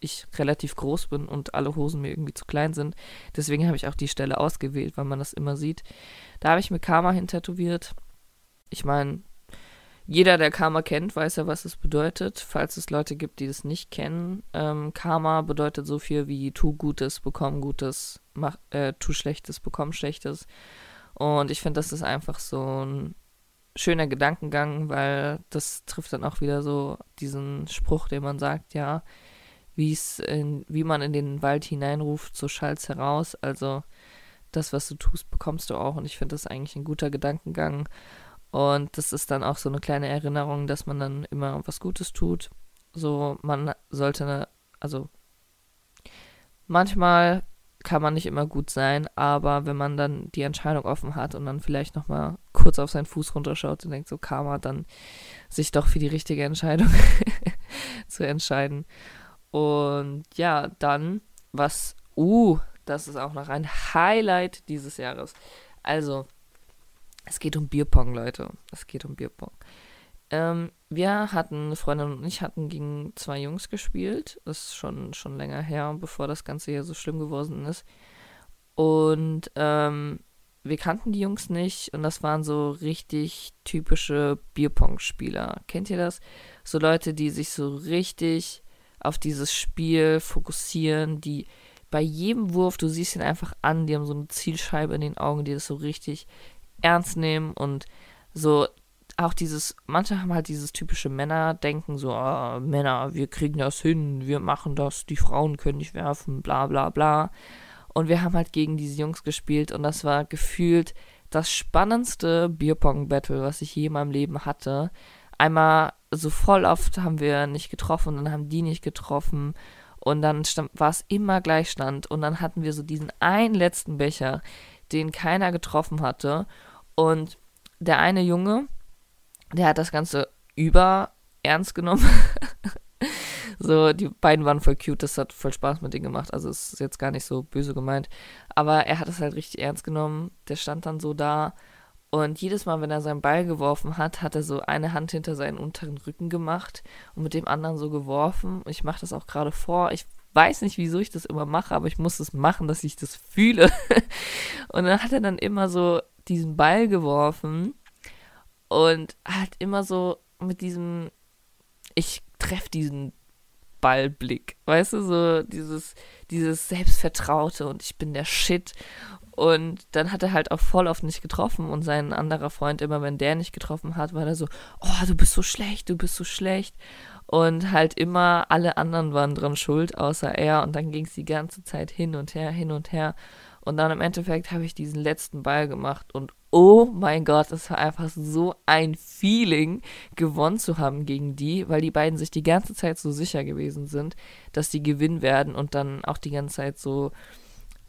ich relativ groß bin und alle Hosen mir irgendwie zu klein sind. Deswegen habe ich auch die Stelle ausgewählt, weil man das immer sieht. Da habe ich mir Karma hin tätowiert. Ich meine, jeder, der Karma kennt, weiß ja, was es bedeutet. Falls es Leute gibt, die das nicht kennen, ähm, Karma bedeutet so viel wie tu Gutes, bekomm Gutes, mach, äh, tu Schlechtes, bekomm Schlechtes. Und ich finde, das ist einfach so ein schöner Gedankengang, weil das trifft dann auch wieder so diesen Spruch, den man sagt, ja, wie es wie man in den Wald hineinruft, so schallt's heraus. Also das, was du tust, bekommst du auch. Und ich finde das eigentlich ein guter Gedankengang. Und das ist dann auch so eine kleine Erinnerung, dass man dann immer was Gutes tut. So, man sollte, also manchmal kann man nicht immer gut sein, aber wenn man dann die Entscheidung offen hat und dann vielleicht nochmal kurz auf seinen Fuß runterschaut und denkt, so Karma, dann sich doch für die richtige Entscheidung zu entscheiden. Und ja, dann, was, uh, das ist auch noch ein Highlight dieses Jahres. Also, es geht um Bierpong, Leute. Es geht um Bierpong. Ähm, wir hatten, Freundin und ich hatten gegen zwei Jungs gespielt. Das ist schon, schon länger her, bevor das Ganze hier so schlimm geworden ist. Und ähm, wir kannten die Jungs nicht und das waren so richtig typische Bierpong-Spieler. Kennt ihr das? So Leute, die sich so richtig auf dieses Spiel fokussieren, die bei jedem Wurf, du siehst ihn einfach an, die haben so eine Zielscheibe in den Augen, die das so richtig ernst nehmen und so auch dieses, manche haben halt dieses typische Männerdenken, so, oh, Männer, wir kriegen das hin, wir machen das, die Frauen können nicht werfen, bla bla bla. Und wir haben halt gegen diese Jungs gespielt und das war gefühlt das spannendste Bierpong-Battle, was ich je in meinem Leben hatte. Einmal so voll oft haben wir nicht getroffen, dann haben die nicht getroffen und dann war es immer Gleichstand und dann hatten wir so diesen einen letzten Becher, den keiner getroffen hatte und der eine Junge, der hat das Ganze über ernst genommen. so, die beiden waren voll cute, das hat voll Spaß mit denen gemacht. Also es ist jetzt gar nicht so böse gemeint. Aber er hat es halt richtig ernst genommen. Der stand dann so da. Und jedes Mal, wenn er seinen Ball geworfen hat, hat er so eine Hand hinter seinen unteren Rücken gemacht und mit dem anderen so geworfen. Ich mache das auch gerade vor. Ich weiß nicht, wieso ich das immer mache, aber ich muss es machen, dass ich das fühle. und dann hat er dann immer so diesen Ball geworfen und halt immer so mit diesem, ich treffe diesen Ballblick, weißt du, so dieses, dieses Selbstvertraute und ich bin der Shit. Und dann hat er halt auch voll oft nicht getroffen und sein anderer Freund, immer wenn der nicht getroffen hat, war er so, oh, du bist so schlecht, du bist so schlecht. Und halt immer alle anderen waren dran schuld, außer er. Und dann ging es die ganze Zeit hin und her, hin und her. Und dann im Endeffekt habe ich diesen letzten Ball gemacht und oh mein Gott, es war einfach so ein Feeling, gewonnen zu haben gegen die, weil die beiden sich die ganze Zeit so sicher gewesen sind, dass die gewinnen werden und dann auch die ganze Zeit so,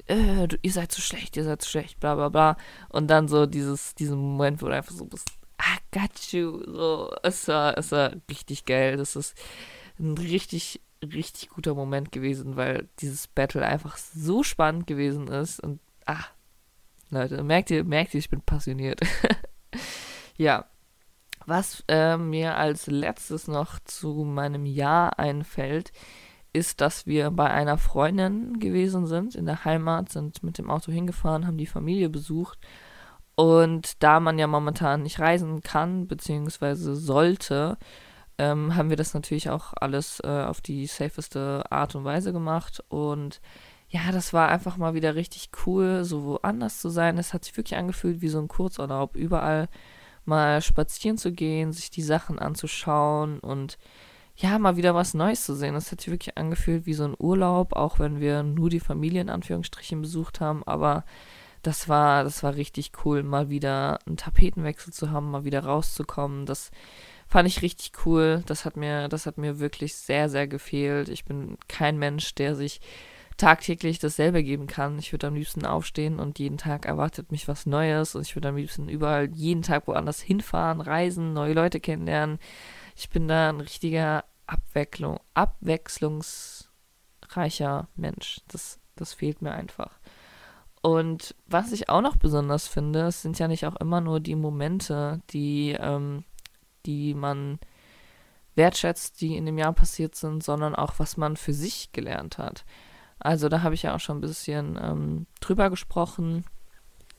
äh, du, ihr seid so schlecht, ihr seid so schlecht, bla bla bla. Und dann so dieses, diesen Moment, wo du einfach so bist, I got you. So, es war, es war richtig geil. Das ist ein richtig richtig guter Moment gewesen, weil dieses Battle einfach so spannend gewesen ist. Und ah, Leute, merkt ihr, merkt ihr, ich bin passioniert. ja. Was äh, mir als letztes noch zu meinem Jahr einfällt, ist, dass wir bei einer Freundin gewesen sind in der Heimat, sind mit dem Auto hingefahren, haben die Familie besucht. Und da man ja momentan nicht reisen kann, beziehungsweise sollte, ähm, haben wir das natürlich auch alles äh, auf die safeste Art und Weise gemacht. Und ja, das war einfach mal wieder richtig cool, so woanders zu sein. Es hat sich wirklich angefühlt wie so ein Kurzurlaub, überall mal spazieren zu gehen, sich die Sachen anzuschauen und ja, mal wieder was Neues zu sehen. Das hat sich wirklich angefühlt wie so ein Urlaub, auch wenn wir nur die Familie in Anführungsstrichen besucht haben, aber das war, das war richtig cool, mal wieder einen Tapetenwechsel zu haben, mal wieder rauszukommen. Das Fand ich richtig cool. Das hat mir, das hat mir wirklich sehr, sehr gefehlt. Ich bin kein Mensch, der sich tagtäglich dasselbe geben kann. Ich würde am liebsten aufstehen und jeden Tag erwartet mich was Neues und ich würde am liebsten überall jeden Tag woanders hinfahren, reisen, neue Leute kennenlernen. Ich bin da ein richtiger Abwechslung, abwechslungsreicher Mensch. Das, das fehlt mir einfach. Und was ich auch noch besonders finde, es sind ja nicht auch immer nur die Momente, die ähm, die man wertschätzt, die in dem Jahr passiert sind, sondern auch, was man für sich gelernt hat. Also da habe ich ja auch schon ein bisschen ähm, drüber gesprochen.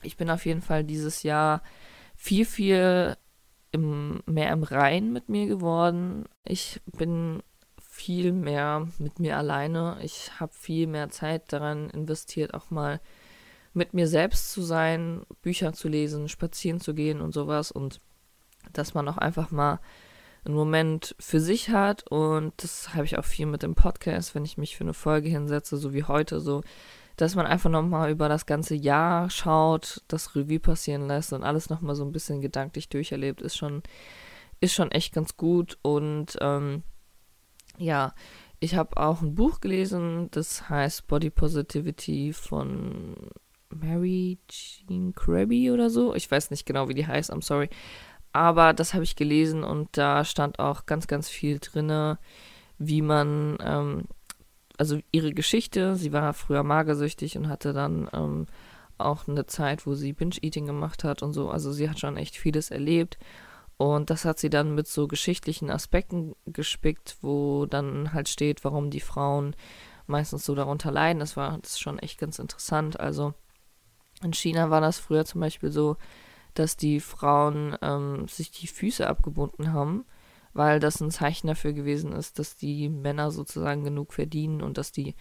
Ich bin auf jeden Fall dieses Jahr viel, viel im, mehr im Rein mit mir geworden. Ich bin viel mehr mit mir alleine. Ich habe viel mehr Zeit daran investiert, auch mal mit mir selbst zu sein, Bücher zu lesen, spazieren zu gehen und sowas und dass man auch einfach mal einen Moment für sich hat und das habe ich auch viel mit dem Podcast, wenn ich mich für eine Folge hinsetze, so wie heute, so, dass man einfach nochmal über das ganze Jahr schaut, das Revue passieren lässt und alles nochmal so ein bisschen gedanklich durcherlebt, ist schon, ist schon echt ganz gut und ähm, ja, ich habe auch ein Buch gelesen, das heißt Body Positivity von Mary Jean Krabby oder so. Ich weiß nicht genau, wie die heißt, I'm sorry. Aber das habe ich gelesen und da stand auch ganz, ganz viel drin, wie man, ähm, also ihre Geschichte, sie war früher magersüchtig und hatte dann ähm, auch eine Zeit, wo sie Binge-Eating gemacht hat und so. Also sie hat schon echt vieles erlebt. Und das hat sie dann mit so geschichtlichen Aspekten gespickt, wo dann halt steht, warum die Frauen meistens so darunter leiden. Das war das schon echt ganz interessant. Also in China war das früher zum Beispiel so, dass die Frauen ähm, sich die Füße abgebunden haben, weil das ein Zeichen dafür gewesen ist, dass die Männer sozusagen genug verdienen und dass die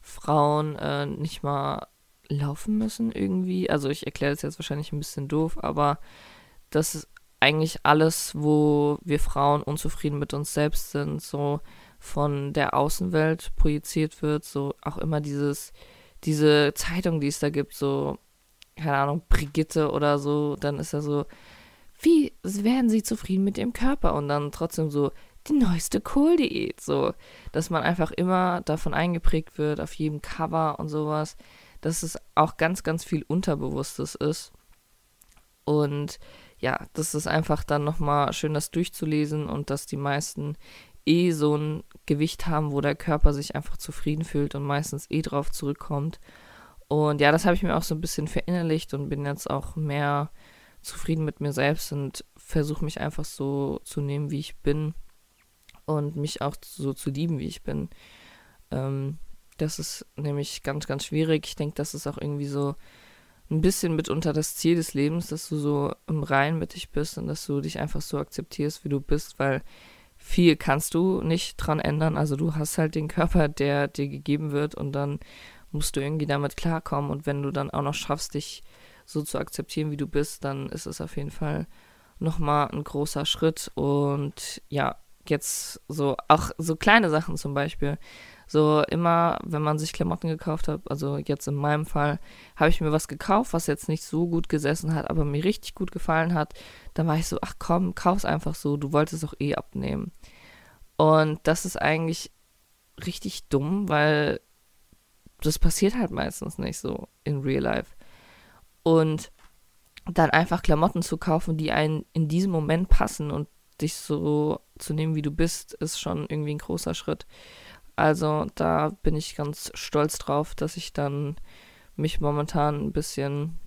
Frauen äh, nicht mal laufen müssen irgendwie. Also ich erkläre das jetzt wahrscheinlich ein bisschen doof, aber das ist eigentlich alles, wo wir Frauen unzufrieden mit uns selbst sind, so von der Außenwelt projiziert wird, so auch immer dieses, diese Zeitung, die es da gibt, so keine Ahnung, Brigitte oder so, dann ist er so, wie werden sie zufrieden mit ihrem Körper? Und dann trotzdem so, die neueste Kohldiät, so, dass man einfach immer davon eingeprägt wird, auf jedem Cover und sowas, dass es auch ganz, ganz viel Unterbewusstes ist. Und ja, das ist einfach dann nochmal schön, das durchzulesen und dass die meisten eh so ein Gewicht haben, wo der Körper sich einfach zufrieden fühlt und meistens eh drauf zurückkommt. Und ja, das habe ich mir auch so ein bisschen verinnerlicht und bin jetzt auch mehr zufrieden mit mir selbst und versuche mich einfach so zu nehmen, wie ich bin und mich auch so zu lieben, wie ich bin. Ähm, das ist nämlich ganz, ganz schwierig. Ich denke, das ist auch irgendwie so ein bisschen mitunter das Ziel des Lebens, dass du so im Reinen mit dich bist und dass du dich einfach so akzeptierst, wie du bist, weil viel kannst du nicht dran ändern. Also du hast halt den Körper, der dir gegeben wird und dann musst du irgendwie damit klarkommen. Und wenn du dann auch noch schaffst, dich so zu akzeptieren, wie du bist, dann ist es auf jeden Fall nochmal ein großer Schritt. Und ja, jetzt so, auch so kleine Sachen zum Beispiel. So immer, wenn man sich Klamotten gekauft hat, also jetzt in meinem Fall, habe ich mir was gekauft, was jetzt nicht so gut gesessen hat, aber mir richtig gut gefallen hat, dann war ich so, ach komm, kauf's einfach so, du wolltest auch eh abnehmen. Und das ist eigentlich richtig dumm, weil das passiert halt meistens nicht so in Real Life. Und dann einfach Klamotten zu kaufen, die einen in diesem Moment passen und dich so zu nehmen, wie du bist, ist schon irgendwie ein großer Schritt. Also da bin ich ganz stolz drauf, dass ich dann mich momentan ein bisschen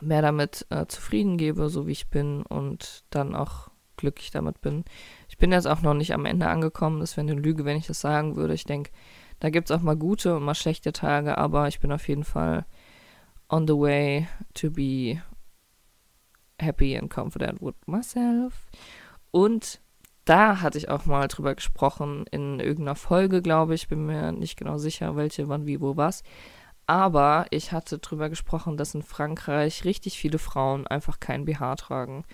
mehr damit äh, zufrieden gebe, so wie ich bin und dann auch glücklich damit bin. Ich bin jetzt auch noch nicht am Ende angekommen, das wäre eine Lüge, wenn ich das sagen würde. Ich denke, da gibt es auch mal gute und mal schlechte Tage, aber ich bin auf jeden Fall on the way to be happy and confident with myself. Und da hatte ich auch mal drüber gesprochen in irgendeiner Folge, glaube ich. Bin mir nicht genau sicher, welche, wann, wie, wo, was. Aber ich hatte drüber gesprochen, dass in Frankreich richtig viele Frauen einfach kein BH tragen.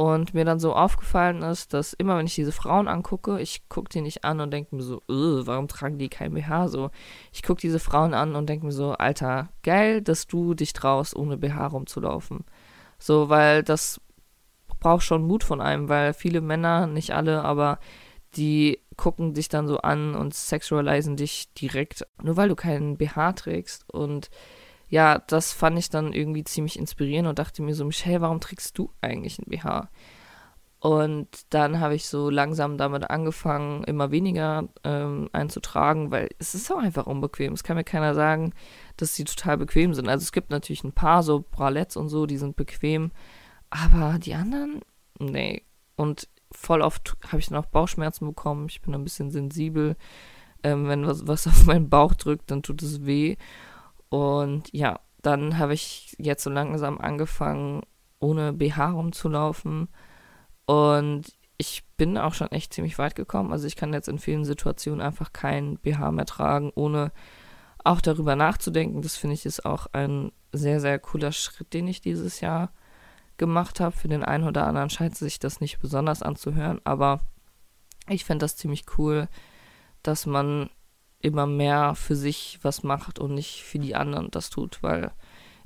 Und mir dann so aufgefallen ist, dass immer, wenn ich diese Frauen angucke, ich gucke die nicht an und denke mir so, warum tragen die kein BH so? Ich gucke diese Frauen an und denke mir so, Alter, geil, dass du dich traust, ohne BH rumzulaufen. So, weil das braucht schon Mut von einem, weil viele Männer, nicht alle, aber die gucken dich dann so an und sexualisieren dich direkt, nur weil du keinen BH trägst. Und ja, das fand ich dann irgendwie ziemlich inspirierend und dachte mir so, Michelle, warum trägst du eigentlich ein BH? Und dann habe ich so langsam damit angefangen, immer weniger ähm, einzutragen, weil es ist auch einfach unbequem. Es kann mir keiner sagen, dass sie total bequem sind. Also es gibt natürlich ein paar so Bralettes und so, die sind bequem, aber die anderen, nee. Und voll oft habe ich dann auch Bauchschmerzen bekommen. Ich bin ein bisschen sensibel. Ähm, wenn was, was auf meinen Bauch drückt, dann tut es weh. Und ja, dann habe ich jetzt so langsam angefangen, ohne BH rumzulaufen. Und ich bin auch schon echt ziemlich weit gekommen. Also ich kann jetzt in vielen Situationen einfach kein BH mehr tragen, ohne auch darüber nachzudenken. Das finde ich ist auch ein sehr, sehr cooler Schritt, den ich dieses Jahr gemacht habe. Für den einen oder anderen scheint sich das nicht besonders anzuhören, aber ich finde das ziemlich cool, dass man immer mehr für sich was macht und nicht für die anderen das tut, weil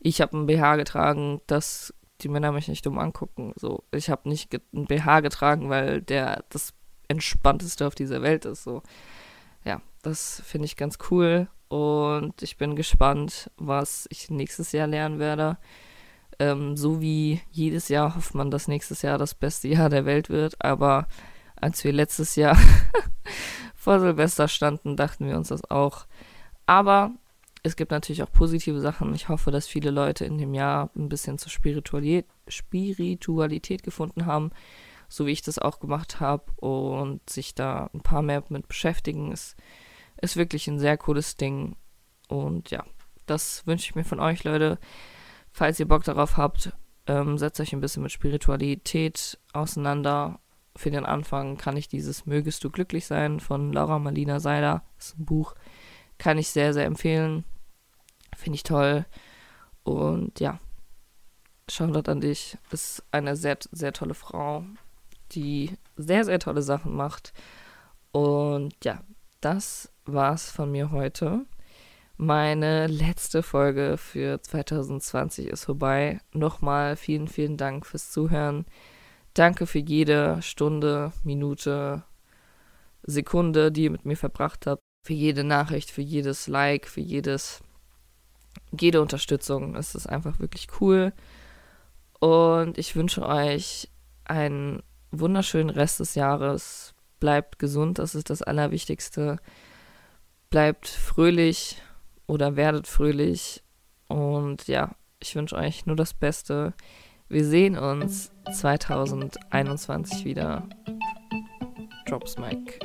ich habe ein BH getragen, dass die Männer mich nicht dumm angucken. So, ich habe nicht ein BH getragen, weil der das entspannteste auf dieser Welt ist. So, ja, das finde ich ganz cool und ich bin gespannt, was ich nächstes Jahr lernen werde. Ähm, so wie jedes Jahr hofft man, dass nächstes Jahr das beste Jahr der Welt wird. Aber als wir letztes Jahr vor Silvester standen, dachten wir uns das auch. Aber es gibt natürlich auch positive Sachen. Ich hoffe, dass viele Leute in dem Jahr ein bisschen zur Spiritualität, Spiritualität gefunden haben, so wie ich das auch gemacht habe und sich da ein paar mehr mit beschäftigen. Es ist wirklich ein sehr cooles Ding. Und ja, das wünsche ich mir von euch, Leute. Falls ihr Bock darauf habt, ähm, setzt euch ein bisschen mit Spiritualität auseinander. Für den Anfang kann ich dieses Mögest du glücklich sein von Laura Marlina Seiler, das ist ein Buch, kann ich sehr, sehr empfehlen. Finde ich toll. Und ja, Shoutout an dich. Ist eine sehr, sehr tolle Frau, die sehr, sehr tolle Sachen macht. Und ja, das war's von mir heute. Meine letzte Folge für 2020 ist vorbei. Nochmal vielen, vielen Dank fürs Zuhören. Danke für jede Stunde, Minute, Sekunde, die ihr mit mir verbracht habt. Für jede Nachricht, für jedes Like, für jedes, jede Unterstützung. Es ist einfach wirklich cool. Und ich wünsche euch einen wunderschönen Rest des Jahres bleibt gesund, das ist das Allerwichtigste. Bleibt fröhlich oder werdet fröhlich. Und ja, ich wünsche euch nur das Beste. Wir sehen uns 2021 wieder. Drops Mike.